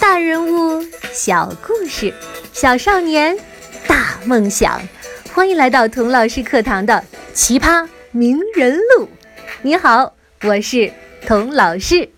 大人物，小故事，小少年，大梦想。欢迎来到童老师课堂的《奇葩名人录》。你好，我是童老师。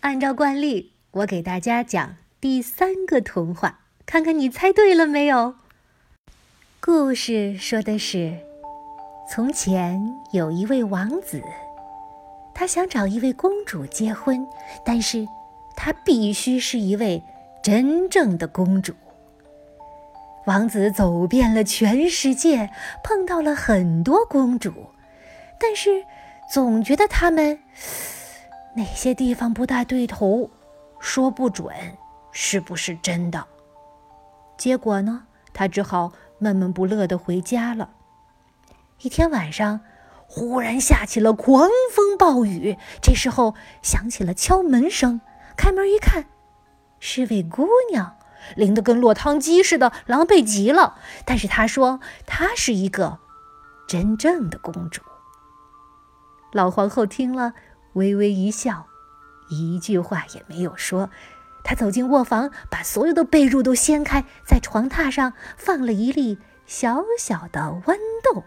按照惯例，我给大家讲第三个童话，看看你猜对了没有？故事说的是，从前有一位王子。他想找一位公主结婚，但是，她必须是一位真正的公主。王子走遍了全世界，碰到了很多公主，但是总觉得她们哪些地方不大对头，说不准是不是真的。结果呢，他只好闷闷不乐地回家了。一天晚上。忽然下起了狂风暴雨，这时候响起了敲门声。开门一看，是位姑娘，淋得跟落汤鸡似的，狼狈极了。但是她说她是一个真正的公主。老皇后听了，微微一笑，一句话也没有说。她走进卧房，把所有的被褥都掀开，在床榻上放了一粒小小的豌豆。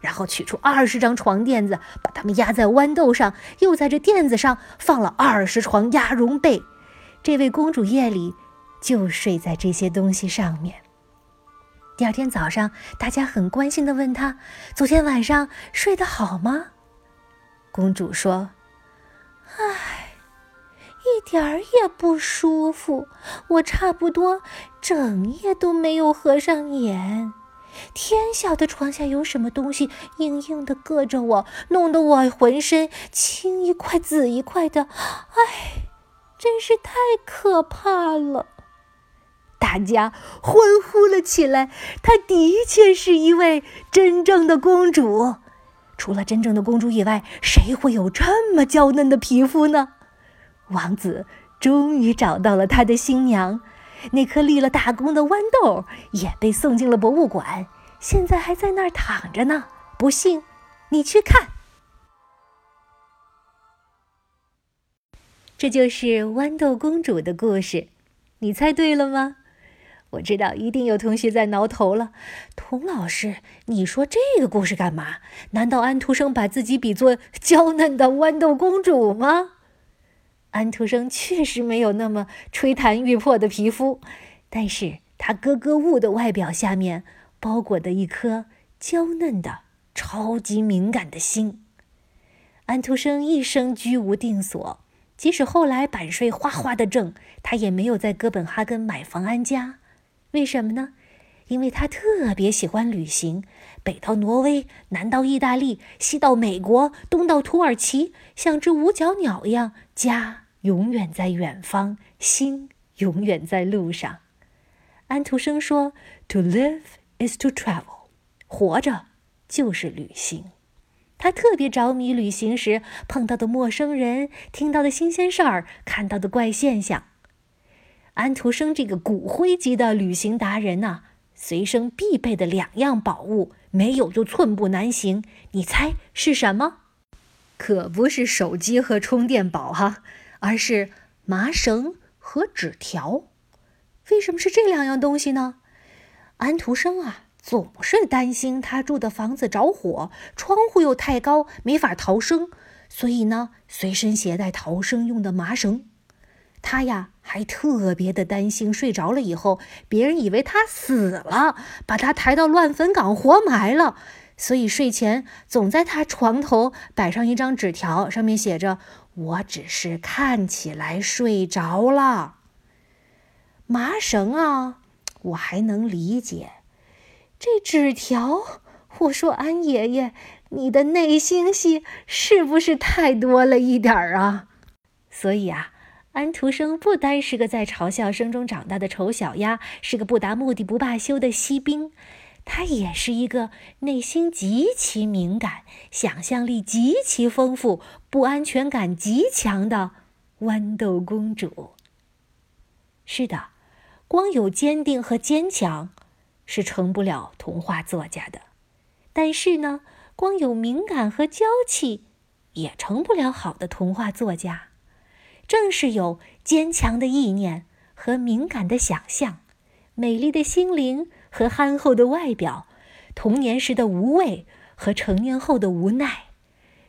然后取出二十张床垫子，把它们压在豌豆上，又在这垫子上放了二十床鸭绒被。这位公主夜里就睡在这些东西上面。第二天早上，大家很关心地问她：“昨天晚上睡得好吗？”公主说：“唉，一点儿也不舒服，我差不多整夜都没有合上眼。”天晓得床下有什么东西硬硬的硌着我，弄得我浑身青一块紫一块的，哎，真是太可怕了！大家欢呼了起来。她的确是一位真正的公主。除了真正的公主以外，谁会有这么娇嫩的皮肤呢？王子终于找到了他的新娘。那颗立了大功的豌豆也被送进了博物馆，现在还在那儿躺着呢。不信，你去看。这就是豌豆公主的故事，你猜对了吗？我知道一定有同学在挠头了。童老师，你说这个故事干嘛？难道安徒生把自己比作娇嫩的豌豆公主吗？安徒生确实没有那么吹弹欲破的皮肤，但是他格格巫的外表下面包裹的一颗娇嫩的、超级敏感的心。安徒生一生居无定所，即使后来版税哗哗的挣，他也没有在哥本哈根买房安家。为什么呢？因为他特别喜欢旅行，北到挪威，南到意大利，西到美国，东到土耳其，像只五角鸟一样。家永远在远方，心永远在路上。安徒生说：“To live is to travel，活着就是旅行。”他特别着迷旅行时碰到的陌生人、听到的新鲜事儿、看到的怪现象。安徒生这个骨灰级的旅行达人呐。随身必备的两样宝物，没有就寸步难行。你猜是什么？可不是手机和充电宝哈，而是麻绳和纸条。为什么是这两样东西呢？安徒生啊，总是担心他住的房子着火，窗户又太高，没法逃生，所以呢，随身携带逃生用的麻绳。他呀，还特别的担心睡着了以后，别人以为他死了，把他抬到乱坟岗活埋了，所以睡前总在他床头摆上一张纸条，上面写着：“我只是看起来睡着了。”麻绳啊，我还能理解，这纸条，我说安爷爷，你的内心戏是不是太多了一点儿啊？所以啊。安徒生不单是个在嘲笑声中长大的丑小鸭，是个不达目的不罢休的锡兵，他也是一个内心极其敏感、想象力极其丰富、不安全感极强的豌豆公主。是的，光有坚定和坚强是成不了童话作家的，但是呢，光有敏感和娇气也成不了好的童话作家。正是有坚强的意念和敏感的想象，美丽的心灵和憨厚的外表，童年时的无畏和成年后的无奈，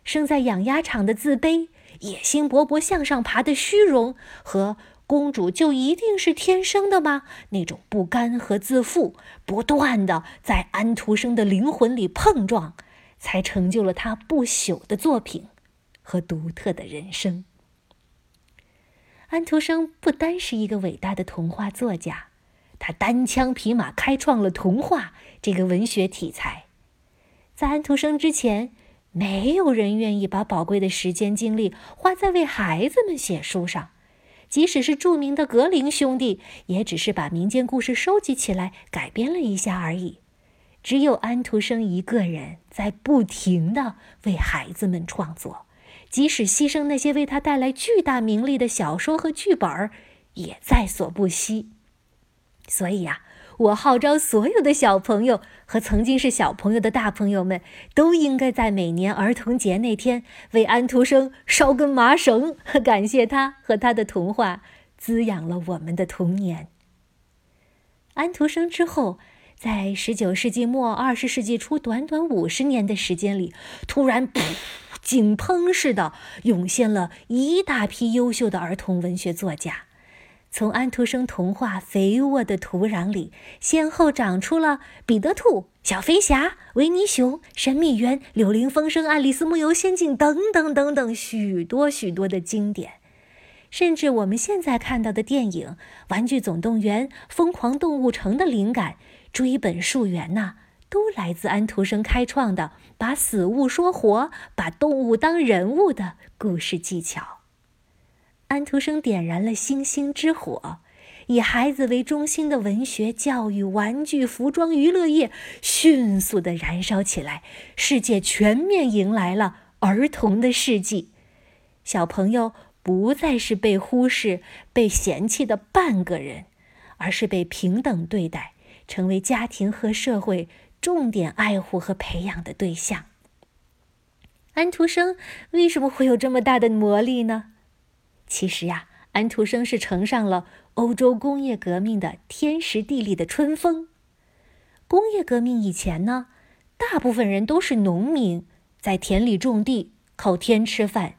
生在养鸭场的自卑，野心勃勃向上爬的虚荣和。公主就一定是天生的吗？那种不甘和自负，不断的在安徒生的灵魂里碰撞，才成就了他不朽的作品和独特的人生。安徒生不单是一个伟大的童话作家，他单枪匹马开创了童话这个文学题材。在安徒生之前，没有人愿意把宝贵的时间精力花在为孩子们写书上。即使是著名的格林兄弟，也只是把民间故事收集起来改编了一下而已。只有安徒生一个人在不停的为孩子们创作，即使牺牲那些为他带来巨大名利的小说和剧本儿，也在所不惜。所以呀。我号召所有的小朋友和曾经是小朋友的大朋友们，都应该在每年儿童节那天为安徒生烧根麻绳，感谢他和他的童话滋养了我们的童年。安徒生之后，在十九世纪末二十世纪初短短五十年的时间里，突然噗，井喷似的涌现了一大批优秀的儿童文学作家。从安徒生童话肥沃的土壤里，先后长出了《彼得兔》《小飞侠》《维尼熊》《神秘园》《柳林风声》《爱丽丝梦游仙境》等等等等许多许多的经典，甚至我们现在看到的电影《玩具总动员》《疯狂动物城》的灵感，追本溯源呐，都来自安徒生开创的把死物说活、把动物当人物的故事技巧。安徒生点燃了星星之火，以孩子为中心的文学、教育、玩具、服装、娱乐业迅速的燃烧起来，世界全面迎来了儿童的世纪。小朋友不再是被忽视、被嫌弃的半个人，而是被平等对待，成为家庭和社会重点爱护和培养的对象。安徒生为什么会有这么大的魔力呢？其实呀，安徒生是乘上了欧洲工业革命的天时地利的春风。工业革命以前呢，大部分人都是农民，在田里种地，靠天吃饭。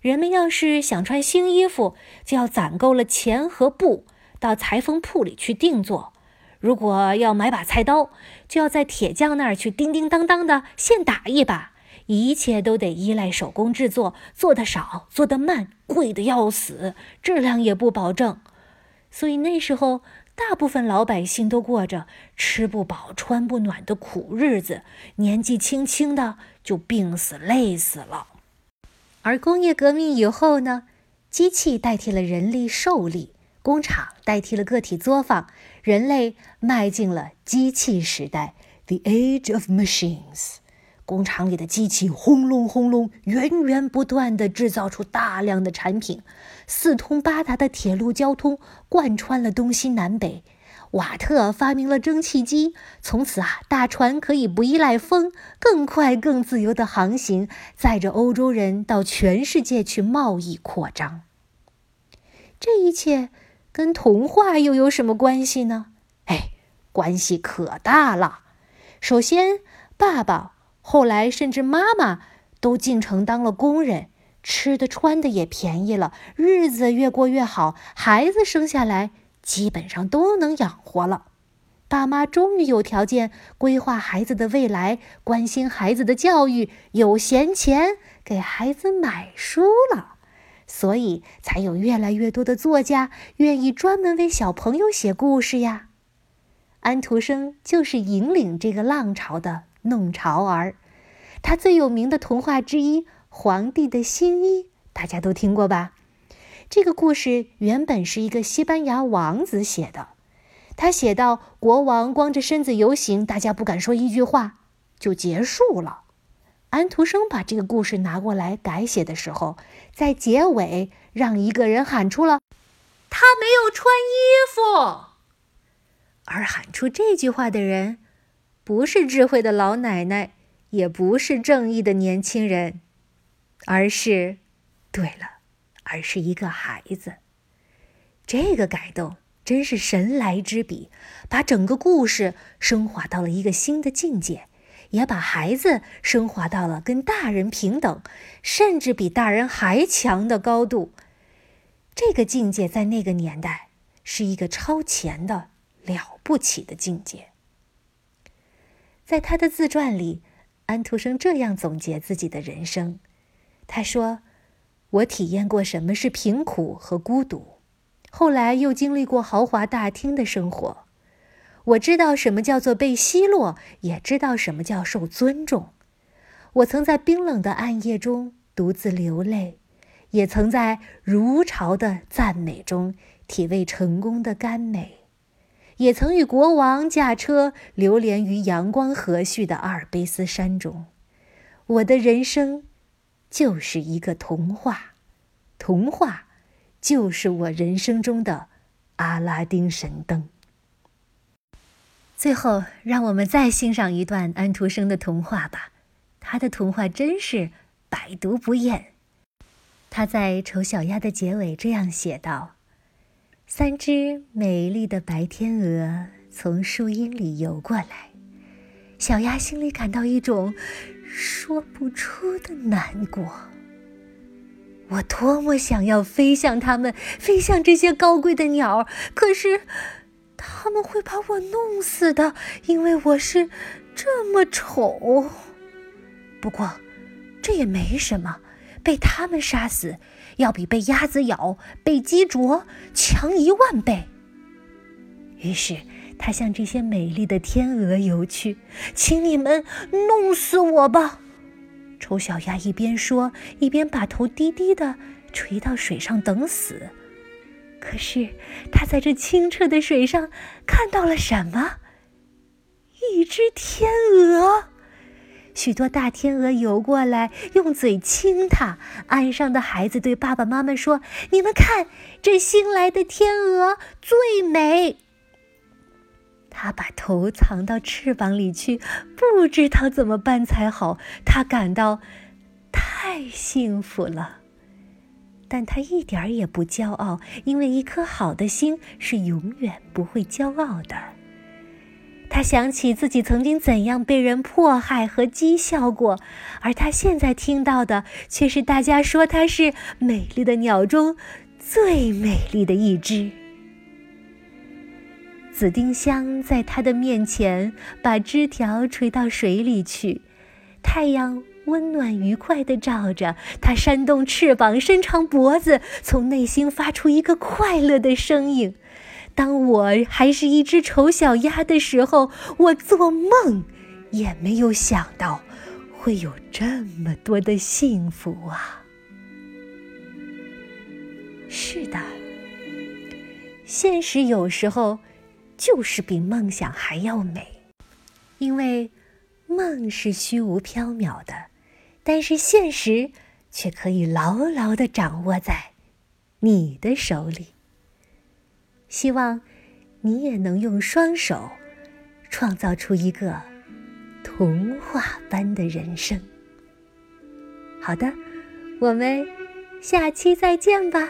人们要是想穿新衣服，就要攒够了钱和布，到裁缝铺里去定做。如果要买把菜刀，就要在铁匠那儿去叮叮当当的现打一把。一切都得依赖手工制作，做得少，做得慢，贵得要死，质量也不保证。所以那时候，大部分老百姓都过着吃不饱、穿不暖的苦日子，年纪轻轻的就病死、累死了。而工业革命以后呢，机器代替了人力受力，工厂代替了个体作坊，人类迈进了机器时代，The Age of Machines。工厂里的机器轰隆轰隆，源源不断地制造出大量的产品。四通八达的铁路交通贯穿了东西南北。瓦特发明了蒸汽机，从此啊，大船可以不依赖风，更快、更自由地航行，载着欧洲人到全世界去贸易扩张。这一切跟童话又有什么关系呢？哎，关系可大了。首先，爸爸。后来，甚至妈妈都进城当了工人，吃的穿的也便宜了，日子越过越好，孩子生下来基本上都能养活了。爸妈终于有条件规划孩子的未来，关心孩子的教育，有闲钱给孩子买书了，所以才有越来越多的作家愿意专门为小朋友写故事呀。安徒生就是引领这个浪潮的。弄潮儿，他最有名的童话之一《皇帝的新衣》，大家都听过吧？这个故事原本是一个西班牙王子写的。他写到国王光着身子游行，大家不敢说一句话，就结束了。安徒生把这个故事拿过来改写的时候，在结尾让一个人喊出了：“他没有穿衣服。”而喊出这句话的人。不是智慧的老奶奶，也不是正义的年轻人，而是，对了，而是一个孩子。这个改动真是神来之笔，把整个故事升华到了一个新的境界，也把孩子升华到了跟大人平等，甚至比大人还强的高度。这个境界在那个年代是一个超前的、了不起的境界。在他的自传里，安徒生这样总结自己的人生：“他说，我体验过什么是贫苦和孤独，后来又经历过豪华大厅的生活。我知道什么叫做被奚落，也知道什么叫受尊重。我曾在冰冷的暗夜中独自流泪。”也曾在如潮的赞美中体味成功的甘美，也曾与国王驾车流连于阳光和煦的阿尔卑斯山中。我的人生就是一个童话，童话就是我人生中的阿拉丁神灯。最后，让我们再欣赏一段安徒生的童话吧，他的童话真是百读不厌。他在《丑小鸭》的结尾这样写道：“三只美丽的白天鹅从树荫里游过来，小鸭心里感到一种说不出的难过。我多么想要飞向它们，飞向这些高贵的鸟，可是他们会把我弄死的，因为我是这么丑。不过，这也没什么。”被他们杀死，要比被鸭子咬、被鸡啄强一万倍。于是，他向这些美丽的天鹅游去，请你们弄死我吧！丑小鸭一边说，一边把头低低的垂到水上等死。可是，他在这清澈的水上看到了什么？一只天鹅。许多大天鹅游过来，用嘴亲它。岸上的孩子对爸爸妈妈说：“你们看，这新来的天鹅最美。”它把头藏到翅膀里去，不知道怎么办才好。它感到太幸福了，但它一点儿也不骄傲，因为一颗好的心是永远不会骄傲的。他想起自己曾经怎样被人迫害和讥笑过，而他现在听到的却是大家说他是美丽的鸟中最美丽的一只。紫丁香在他的面前把枝条垂到水里去，太阳温暖愉快地照着它，扇动翅膀，伸长脖子，从内心发出一个快乐的声音。当我还是一只丑小鸭的时候，我做梦也没有想到会有这么多的幸福啊！是的，现实有时候就是比梦想还要美，因为梦是虚无缥缈的，但是现实却可以牢牢的掌握在你的手里。希望你也能用双手创造出一个童话般的人生。好的，我们下期再见吧。